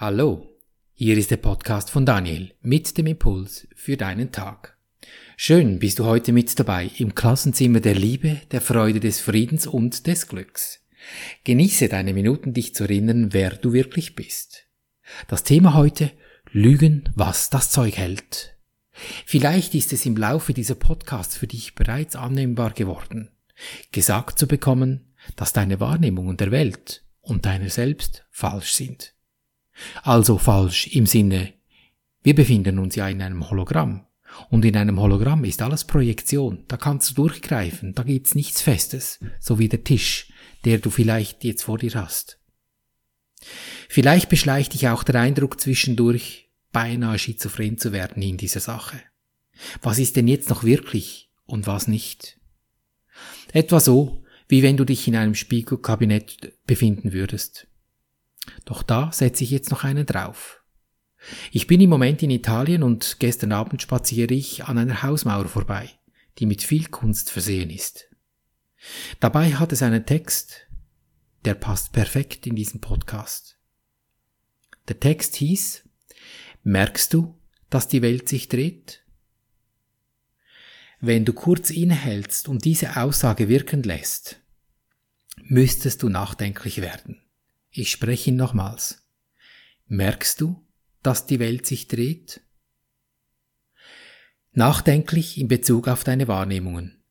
Hallo, hier ist der Podcast von Daniel mit dem Impuls für deinen Tag. Schön bist du heute mit dabei im Klassenzimmer der Liebe, der Freude, des Friedens und des Glücks. Genieße deine Minuten, dich zu erinnern, wer du wirklich bist. Das Thema heute Lügen, was das Zeug hält. Vielleicht ist es im Laufe dieser Podcasts für dich bereits annehmbar geworden, gesagt zu bekommen, dass deine Wahrnehmungen der Welt und deiner selbst falsch sind. Also falsch im Sinne, wir befinden uns ja in einem Hologramm. Und in einem Hologramm ist alles Projektion. Da kannst du durchgreifen. Da gibt's nichts Festes. So wie der Tisch, der du vielleicht jetzt vor dir hast. Vielleicht beschleicht dich auch der Eindruck zwischendurch, beinahe schizophren zu werden in dieser Sache. Was ist denn jetzt noch wirklich und was nicht? Etwa so, wie wenn du dich in einem Spiegelkabinett befinden würdest. Doch da setze ich jetzt noch einen drauf. Ich bin im Moment in Italien und gestern Abend spaziere ich an einer Hausmauer vorbei, die mit viel Kunst versehen ist. Dabei hat es einen Text, der passt perfekt in diesen Podcast. Der Text hieß, Merkst du, dass die Welt sich dreht? Wenn du kurz innehältst und diese Aussage wirken lässt, müsstest du nachdenklich werden. Ich spreche ihn nochmals. Merkst du, dass die Welt sich dreht? Nachdenklich in Bezug auf deine Wahrnehmungen.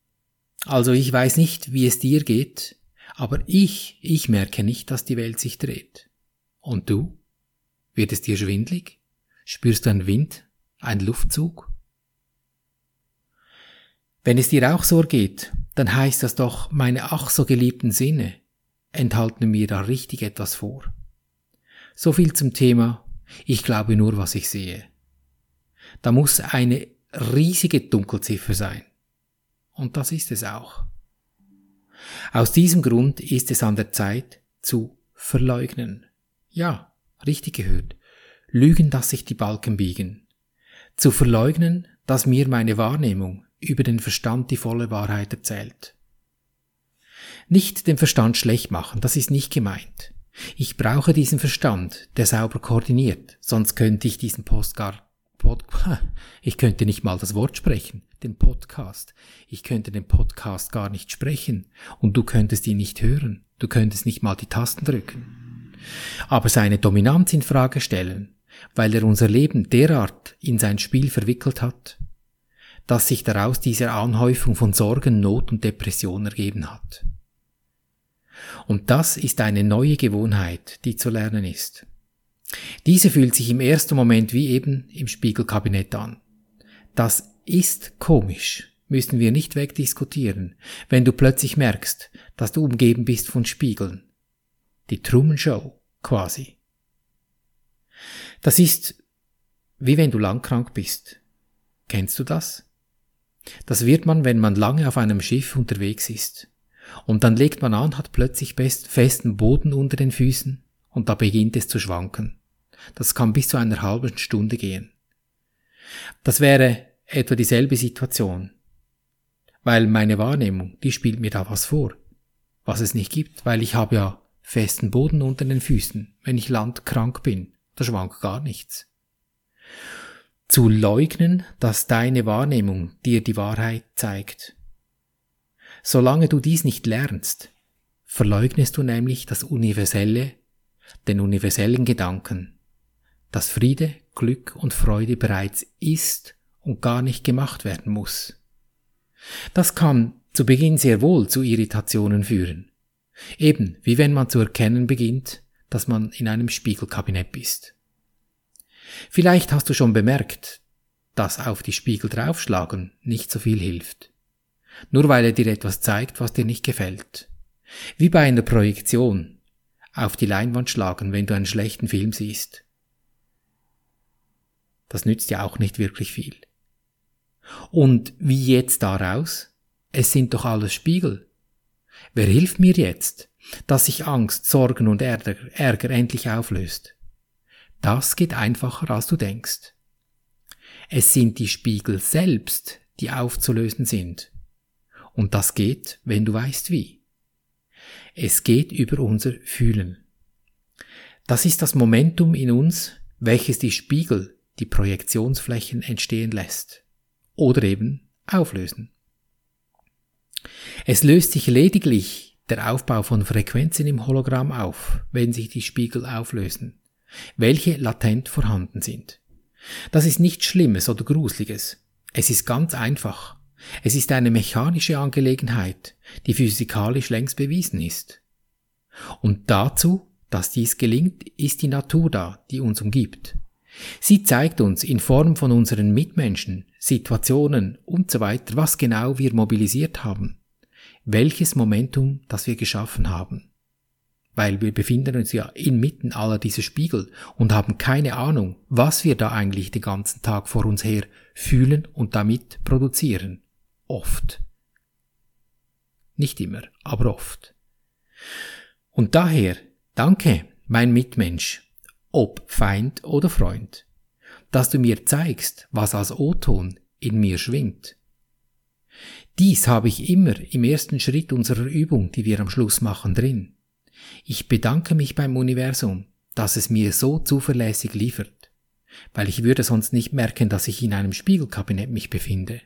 Also ich weiß nicht, wie es dir geht, aber ich, ich merke nicht, dass die Welt sich dreht. Und du? Wird es dir schwindlig? Spürst du einen Wind, einen Luftzug? Wenn es dir auch so geht, dann heißt das doch, meine ach so geliebten Sinne, enthalten mir da richtig etwas vor. So viel zum Thema, ich glaube nur, was ich sehe. Da muss eine riesige Dunkelziffer sein. Und das ist es auch. Aus diesem Grund ist es an der Zeit zu verleugnen. Ja, richtig gehört. Lügen, dass sich die Balken biegen. Zu verleugnen, dass mir meine Wahrnehmung über den Verstand die volle Wahrheit erzählt. Nicht den Verstand schlecht machen, das ist nicht gemeint. Ich brauche diesen Verstand, der sauber koordiniert, sonst könnte ich diesen Postgar Pod, ich könnte nicht mal das Wort sprechen, den Podcast. Ich könnte den Podcast gar nicht sprechen und du könntest ihn nicht hören. Du könntest nicht mal die Tasten drücken. Aber seine Dominanz in Frage stellen, weil er unser Leben derart in sein Spiel verwickelt hat, dass sich daraus diese Anhäufung von Sorgen, Not und Depression ergeben hat. Und das ist eine neue Gewohnheit, die zu lernen ist. Diese fühlt sich im ersten Moment wie eben im Spiegelkabinett an. Das ist komisch, müssen wir nicht wegdiskutieren, wenn du plötzlich merkst, dass du umgeben bist von Spiegeln. Die Truman Show quasi. Das ist wie wenn du langkrank bist. Kennst du das? Das wird man, wenn man lange auf einem Schiff unterwegs ist. Und dann legt man an, hat plötzlich festen Boden unter den Füßen und da beginnt es zu schwanken. Das kann bis zu einer halben Stunde gehen. Das wäre etwa dieselbe Situation. Weil meine Wahrnehmung, die spielt mir da was vor, was es nicht gibt, weil ich habe ja festen Boden unter den Füßen, wenn ich landkrank bin, da schwankt gar nichts. Zu leugnen, dass deine Wahrnehmung dir die Wahrheit zeigt, Solange du dies nicht lernst, verleugnest du nämlich das Universelle, den universellen Gedanken, dass Friede, Glück und Freude bereits ist und gar nicht gemacht werden muss. Das kann zu Beginn sehr wohl zu Irritationen führen. Eben wie wenn man zu erkennen beginnt, dass man in einem Spiegelkabinett ist. Vielleicht hast du schon bemerkt, dass auf die Spiegel draufschlagen nicht so viel hilft nur weil er dir etwas zeigt, was dir nicht gefällt. Wie bei einer Projektion auf die Leinwand schlagen, wenn du einen schlechten Film siehst. Das nützt ja auch nicht wirklich viel. Und wie jetzt daraus? Es sind doch alles Spiegel. Wer hilft mir jetzt, dass sich Angst, Sorgen und Ärger, Ärger endlich auflöst? Das geht einfacher, als du denkst. Es sind die Spiegel selbst, die aufzulösen sind. Und das geht, wenn du weißt wie. Es geht über unser Fühlen. Das ist das Momentum in uns, welches die Spiegel, die Projektionsflächen entstehen lässt. Oder eben auflösen. Es löst sich lediglich der Aufbau von Frequenzen im Hologramm auf, wenn sich die Spiegel auflösen, welche latent vorhanden sind. Das ist nichts Schlimmes oder Gruseliges. Es ist ganz einfach. Es ist eine mechanische Angelegenheit, die physikalisch längst bewiesen ist. Und dazu, dass dies gelingt, ist die Natur da, die uns umgibt. Sie zeigt uns in Form von unseren Mitmenschen, Situationen und so weiter, was genau wir mobilisiert haben, welches Momentum, das wir geschaffen haben. Weil wir befinden uns ja inmitten aller dieser Spiegel und haben keine Ahnung, was wir da eigentlich den ganzen Tag vor uns her fühlen und damit produzieren. Oft. Nicht immer, aber oft. Und daher, danke, mein Mitmensch, ob Feind oder Freund, dass du mir zeigst, was als O-Ton in mir schwingt. Dies habe ich immer im ersten Schritt unserer Übung, die wir am Schluss machen, drin. Ich bedanke mich beim Universum, dass es mir so zuverlässig liefert, weil ich würde sonst nicht merken, dass ich in einem Spiegelkabinett mich befinde.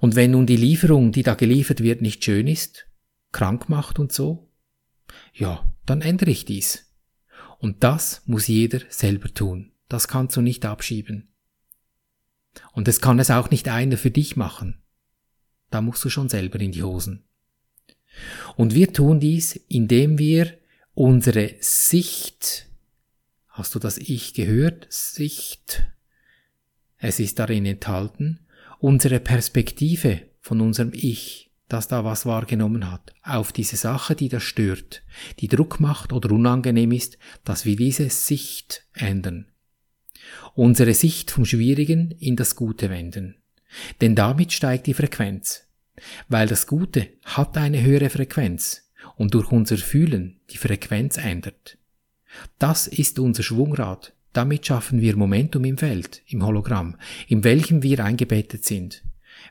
Und wenn nun die Lieferung, die da geliefert wird, nicht schön ist, krank macht und so, ja, dann ändere ich dies. Und das muss jeder selber tun. Das kannst du nicht abschieben. Und es kann es auch nicht einer für dich machen. Da musst du schon selber in die Hosen. Und wir tun dies, indem wir unsere Sicht, hast du das Ich gehört? Sicht, es ist darin enthalten, unsere Perspektive von unserem Ich das da was wahrgenommen hat, auf diese Sache, die das stört, die Druck macht oder unangenehm ist, dass wir diese Sicht ändern. Unsere Sicht vom Schwierigen in das Gute wenden. Denn damit steigt die Frequenz. Weil das Gute hat eine höhere Frequenz und durch unser Fühlen die Frequenz ändert. Das ist unser Schwungrad. Damit schaffen wir Momentum im Feld, im Hologramm, in welchem wir eingebettet sind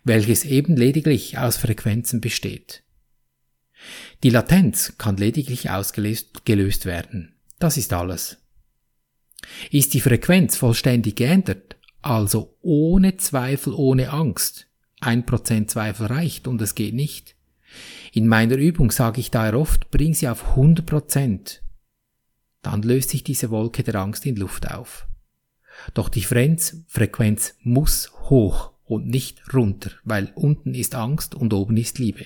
welches eben lediglich aus Frequenzen besteht. Die Latenz kann lediglich ausgelöst gelöst werden. Das ist alles. Ist die Frequenz vollständig geändert, also ohne Zweifel, ohne Angst, ein Prozent Zweifel reicht und es geht nicht. In meiner Übung sage ich daher oft, bring sie auf 100 Prozent. Dann löst sich diese Wolke der Angst in Luft auf. Doch die Frequenz muss hoch und nicht runter, weil unten ist Angst und oben ist Liebe.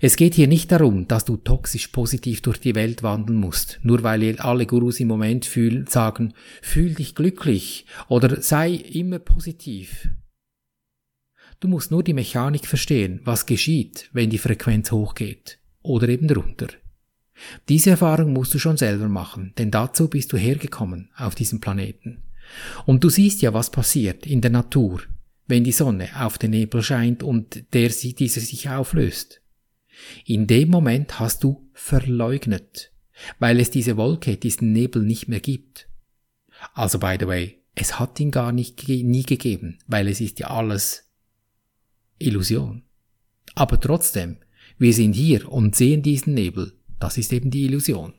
Es geht hier nicht darum, dass du toxisch positiv durch die Welt wandeln musst, nur weil alle Gurus im Moment fühlen, sagen, fühl dich glücklich oder sei immer positiv. Du musst nur die Mechanik verstehen, was geschieht, wenn die Frequenz hochgeht oder eben runter. Diese Erfahrung musst du schon selber machen, denn dazu bist du hergekommen auf diesem Planeten. Und du siehst ja, was passiert in der Natur, wenn die Sonne auf den Nebel scheint und der dieser sich auflöst. In dem Moment hast du verleugnet, weil es diese Wolke, diesen Nebel nicht mehr gibt. Also by the way, es hat ihn gar nicht nie gegeben, weil es ist ja alles Illusion. Aber trotzdem, wir sind hier und sehen diesen Nebel, das ist eben die Illusion.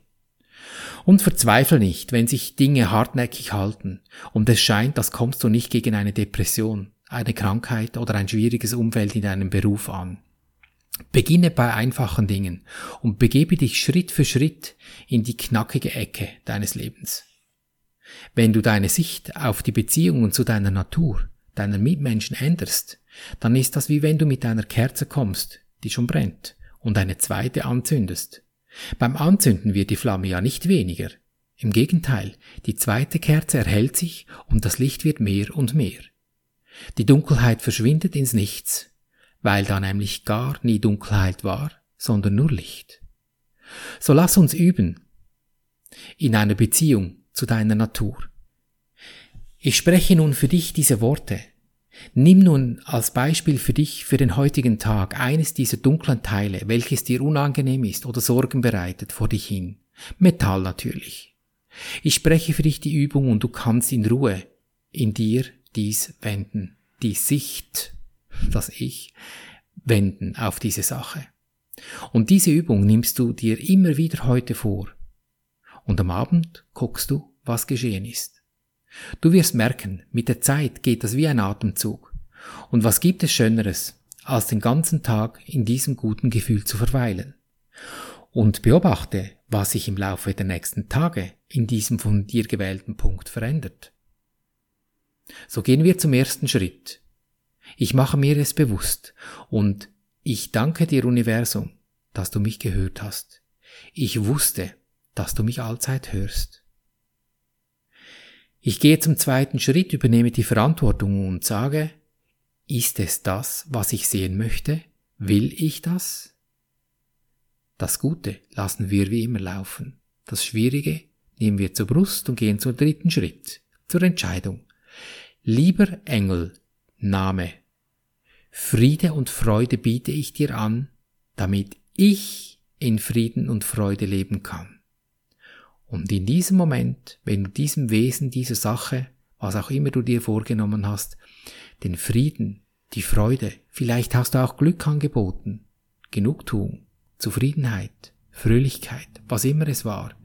Und verzweifle nicht, wenn sich Dinge hartnäckig halten und es scheint, das kommst du nicht gegen eine Depression, eine Krankheit oder ein schwieriges Umfeld in deinem Beruf an. Beginne bei einfachen Dingen und begebe dich Schritt für Schritt in die knackige Ecke deines Lebens. Wenn du deine Sicht auf die Beziehungen zu deiner Natur, deiner Mitmenschen änderst, dann ist das wie wenn du mit einer Kerze kommst, die schon brennt, und eine zweite anzündest. Beim Anzünden wird die Flamme ja nicht weniger. Im Gegenteil, die zweite Kerze erhält sich und das Licht wird mehr und mehr. Die Dunkelheit verschwindet ins Nichts, weil da nämlich gar nie Dunkelheit war, sondern nur Licht. So lass uns üben in einer Beziehung zu deiner Natur. Ich spreche nun für dich diese Worte, Nimm nun als Beispiel für dich für den heutigen Tag eines dieser dunklen Teile, welches dir unangenehm ist oder Sorgen bereitet, vor dich hin. Metall natürlich. Ich spreche für dich die Übung und du kannst in Ruhe in dir dies wenden, die Sicht, das Ich, wenden auf diese Sache. Und diese Übung nimmst du dir immer wieder heute vor. Und am Abend guckst du, was geschehen ist. Du wirst merken, mit der Zeit geht das wie ein Atemzug. Und was gibt es Schöneres, als den ganzen Tag in diesem guten Gefühl zu verweilen? Und beobachte, was sich im Laufe der nächsten Tage in diesem von dir gewählten Punkt verändert. So gehen wir zum ersten Schritt. Ich mache mir es bewusst und ich danke dir Universum, dass du mich gehört hast. Ich wusste, dass du mich allzeit hörst. Ich gehe zum zweiten Schritt, übernehme die Verantwortung und sage, ist es das, was ich sehen möchte? Will ich das? Das Gute lassen wir wie immer laufen. Das Schwierige nehmen wir zur Brust und gehen zum dritten Schritt, zur Entscheidung. Lieber Engel, Name, Friede und Freude biete ich dir an, damit ich in Frieden und Freude leben kann. Und in diesem Moment, wenn du diesem Wesen, dieser Sache, was auch immer du dir vorgenommen hast, den Frieden, die Freude, vielleicht hast du auch Glück angeboten, Genugtuung, Zufriedenheit, Fröhlichkeit, was immer es war,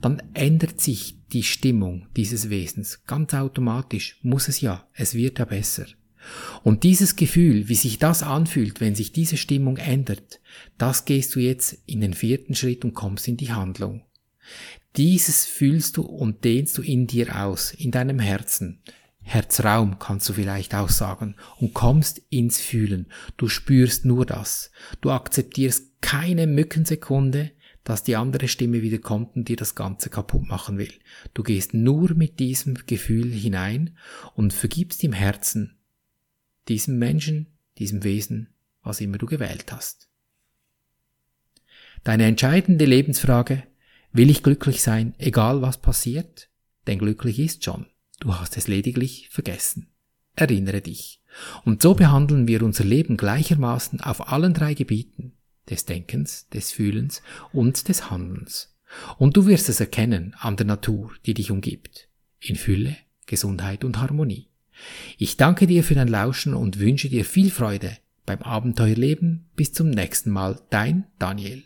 dann ändert sich die Stimmung dieses Wesens ganz automatisch, muss es ja, es wird ja besser. Und dieses Gefühl, wie sich das anfühlt, wenn sich diese Stimmung ändert, das gehst du jetzt in den vierten Schritt und kommst in die Handlung. Dieses fühlst du und dehnst du in dir aus, in deinem Herzen. Herzraum kannst du vielleicht auch sagen und kommst ins Fühlen. Du spürst nur das. Du akzeptierst keine Mückensekunde, dass die andere Stimme wieder kommt und dir das Ganze kaputt machen will. Du gehst nur mit diesem Gefühl hinein und vergibst im Herzen diesem Menschen, diesem Wesen, was immer du gewählt hast. Deine entscheidende Lebensfrage, will ich glücklich sein, egal was passiert? Denn glücklich ist schon. Du hast es lediglich vergessen. Erinnere dich. Und so behandeln wir unser Leben gleichermaßen auf allen drei Gebieten des Denkens, des Fühlens und des Handelns. Und du wirst es erkennen an der Natur, die dich umgibt. In Fülle, Gesundheit und Harmonie. Ich danke dir für dein Lauschen und wünsche dir viel Freude beim Abenteuerleben. Bis zum nächsten Mal, dein Daniel.